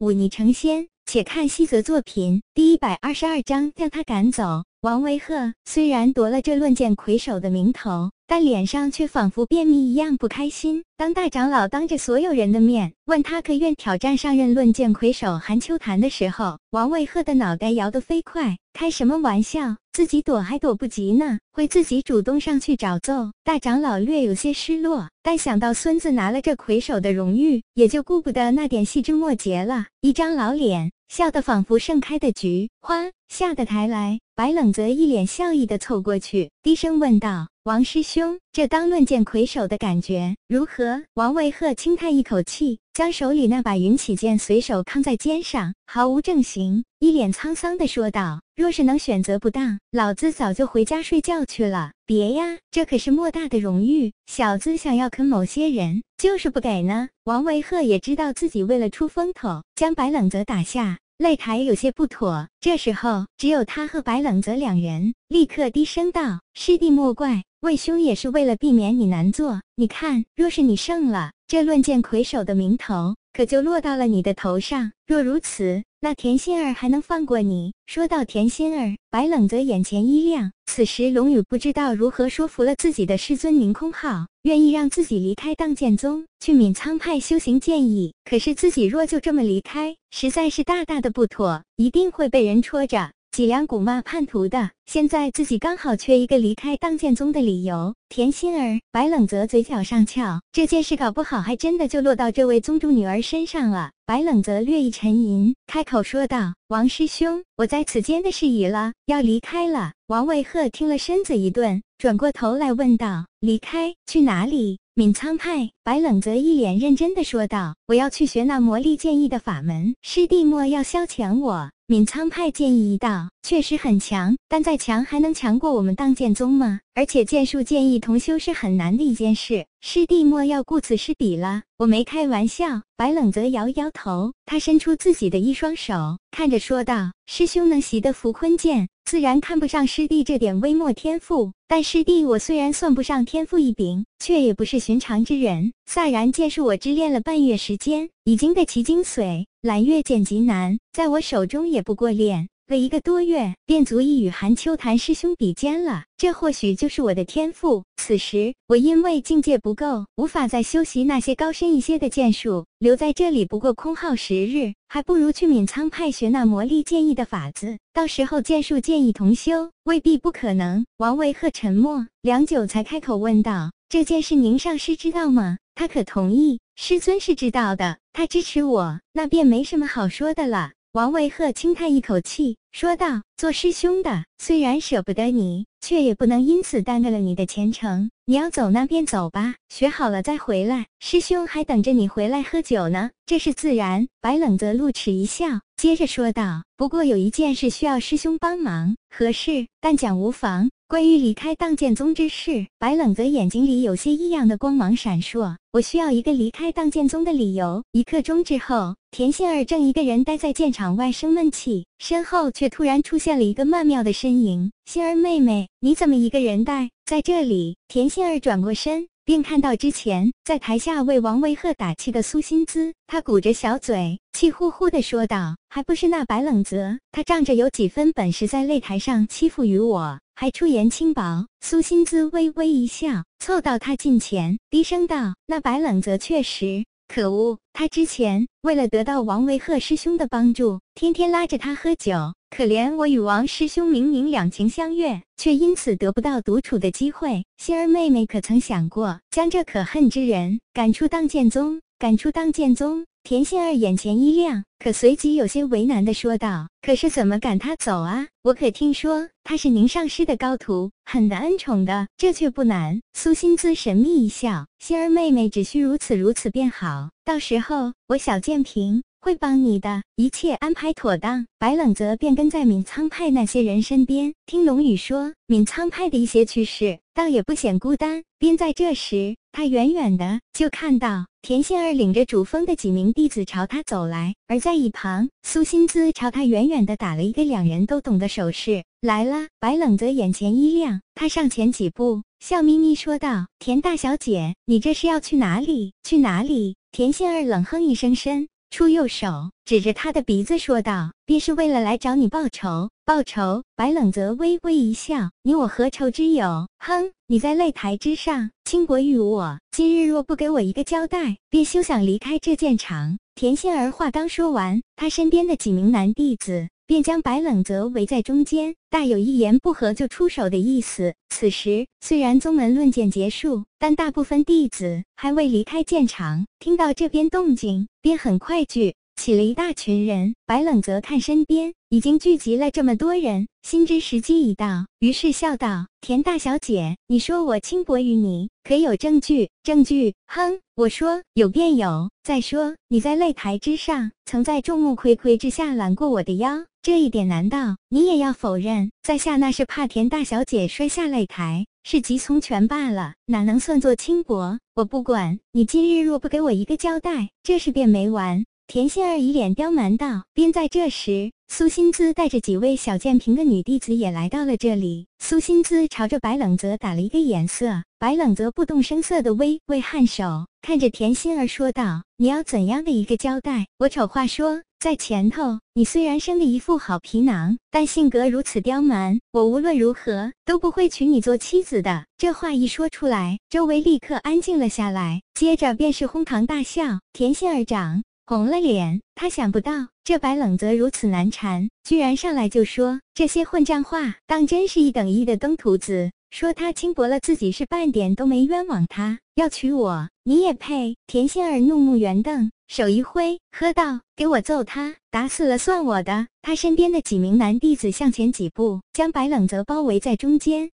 忤逆成仙。且看西泽作品第一百二十二章，将他赶走。王维鹤虽然夺了这论剑魁首的名头。但脸上却仿佛便秘一样不开心。当大长老当着所有人的面问他可愿挑战上任论剑魁首韩秋潭的时候，王卫赫的脑袋摇得飞快。开什么玩笑？自己躲还躲不及呢，会自己主动上去找揍？大长老略有些失落，但想到孙子拿了这魁首的荣誉，也就顾不得那点细枝末节了。一张老脸笑得仿佛盛开的菊花，下得台来。白冷则一脸笑意的凑过去，低声问道。王师兄，这当论剑魁首的感觉如何？王维鹤轻叹一口气，将手里那把云起剑随手扛在肩上，毫无正形，一脸沧桑的说道：“若是能选择不当，老子早就回家睡觉去了。别呀，这可是莫大的荣誉，小子想要啃某些人，就是不给呢。”王维鹤也知道自己为了出风头，将白冷泽打下。擂台有些不妥，这时候只有他和白冷泽两人，立刻低声道：“师弟莫怪，魏兄也是为了避免你难做。你看，若是你胜了，这论剑魁首的名头可就落到了你的头上。若如此，那田心儿还能放过你？”说到田心儿，白冷泽眼前一亮。此时，龙宇不知道如何说服了自己的师尊宁空浩，愿意让自己离开荡剑宗，去闵苍派修行。剑意，可是自己若就这么离开，实在是大大的不妥，一定会被人戳着。脊梁骨骂叛徒的，现在自己刚好缺一个离开当剑宗的理由。田心儿，白冷泽嘴角上翘，这件事搞不好还真的就落到这位宗主女儿身上了。白冷泽略一沉吟，开口说道：“王师兄，我在此间的事已了，要离开了。”王卫鹤听了，身子一顿，转过头来问道：“离开去哪里？”闵苍派。白冷泽一脸认真的说道：“我要去学那魔力剑意的法门，师弟莫要消遣我。”闵苍派剑意一道，确实很强，但再强还能强过我们当剑宗吗？而且剑术剑意同修是很难的一件事，师弟莫要顾此失彼了。我没开玩笑。白冷泽摇摇头，他伸出自己的一双手，看着说道：“师兄能习得浮坤剑，自然看不上师弟这点微末天赋。但师弟我虽然算不上天赋异禀，却也不是寻常之人。飒然剑术我只练了半月时间，已经得其精髓。”揽月剑极难，在我手中也不过练了一个多月，便足以与韩秋潭师兄比肩了。这或许就是我的天赋。此时我因为境界不够，无法再修习那些高深一些的剑术，留在这里不过空耗时日，还不如去闵苍派学那魔力剑意的法子。到时候剑术剑意同修，未必不可能。王维鹤沉默良久，才开口问道：“这件事宁上师知道吗？他可同意？”师尊是知道的，他支持我，那便没什么好说的了。王维鹤轻叹一口气，说道：“做师兄的虽然舍不得你，却也不能因此耽搁了你的前程。你要走，那便走吧，学好了再回来。师兄还等着你回来喝酒呢，这是自然。”白冷泽露齿一笑，接着说道：“不过有一件事需要师兄帮忙，何事？但讲无妨。”关于离开荡剑宗之事，白冷泽眼睛里有些异样的光芒闪烁。我需要一个离开荡剑宗的理由。一刻钟之后，田杏儿正一个人待在剑场外生闷气，身后却突然出现了一个曼妙的身影。杏儿妹妹，你怎么一个人待在这里？田杏儿转过身。便看到之前在台下为王维鹤打气的苏心姿，他鼓着小嘴，气呼呼地说道：“还不是那白冷泽，他仗着有几分本事，在擂台上欺负于我，还出言轻薄。”苏心姿微微一笑，凑到他近前，低声道：“那白冷泽确实。”可恶！他之前为了得到王维鹤师兄的帮助，天天拉着他喝酒。可怜我与王师兄明明两情相悦，却因此得不到独处的机会。心儿妹妹可曾想过，将这可恨之人赶出当剑宗？赶出当剑宗？田杏儿眼前一亮，可随即有些为难的说道：“可是怎么赶他走啊？我可听说他是宁上师的高徒，很得恩宠的，这却不难。”苏心姿神秘一笑：“心儿妹妹只需如此如此便好，到时候我小剑平会帮你的，一切安排妥当。”白冷泽便跟在闵苍派那些人身边，听龙宇说闵苍派的一些趣事，倒也不显孤单。便在这时，他远远的就看到。田杏儿领着主峰的几名弟子朝他走来，而在一旁，苏心姿朝他远远的打了一个两人都懂的手势。来了，白冷泽眼前一亮，他上前几步，笑眯眯说道：“田大小姐，你这是要去哪里？去哪里？”田杏儿冷哼一声，身出右手指着他的鼻子说道：“便是为了来找你报仇。报仇。”白冷泽微微一笑：“你我何仇之有？哼！你在擂台之上倾国于我，今日若不给我一个交代，便休想离开这剑场。”田心儿话刚说完，他身边的几名男弟子。便将白冷泽围在中间，大有一言不合就出手的意思。此时虽然宗门论剑结束，但大部分弟子还未离开剑场。听到这边动静，便很快聚起了一大群人。白冷泽看身边已经聚集了这么多人，心知时机已到，于是笑道：“田大小姐，你说我轻薄于你，可有证据？证据？哼，我说有便有。再说你在擂台之上，曾在众目睽睽之下揽过我的腰。”这一点难道你也要否认？在下那是怕田大小姐摔下擂台，是急从权罢了，哪能算作轻薄？我不管你今日若不给我一个交代，这事便没完。田心儿一脸刁蛮道。便在这时，苏心姿带着几位小剑平的女弟子也来到了这里。苏心姿朝着白冷泽打了一个眼色，白冷泽不动声色的微微颔首，看着田心儿说道：“你要怎样的一个交代？我丑话说。”在前头，你虽然生的一副好皮囊，但性格如此刁蛮，我无论如何都不会娶你做妻子的。这话一说出来，周围立刻安静了下来，接着便是哄堂大笑。田心儿长红了脸，他想不到这白冷泽如此难缠，居然上来就说这些混账话，当真是一等一的登徒子。说他轻薄了自己，是半点都没冤枉他。要娶我，你也配？田心儿怒目圆瞪，手一挥，喝道：“给我揍他，打死了算我的！”他身边的几名男弟子向前几步，将白冷泽包围在中间。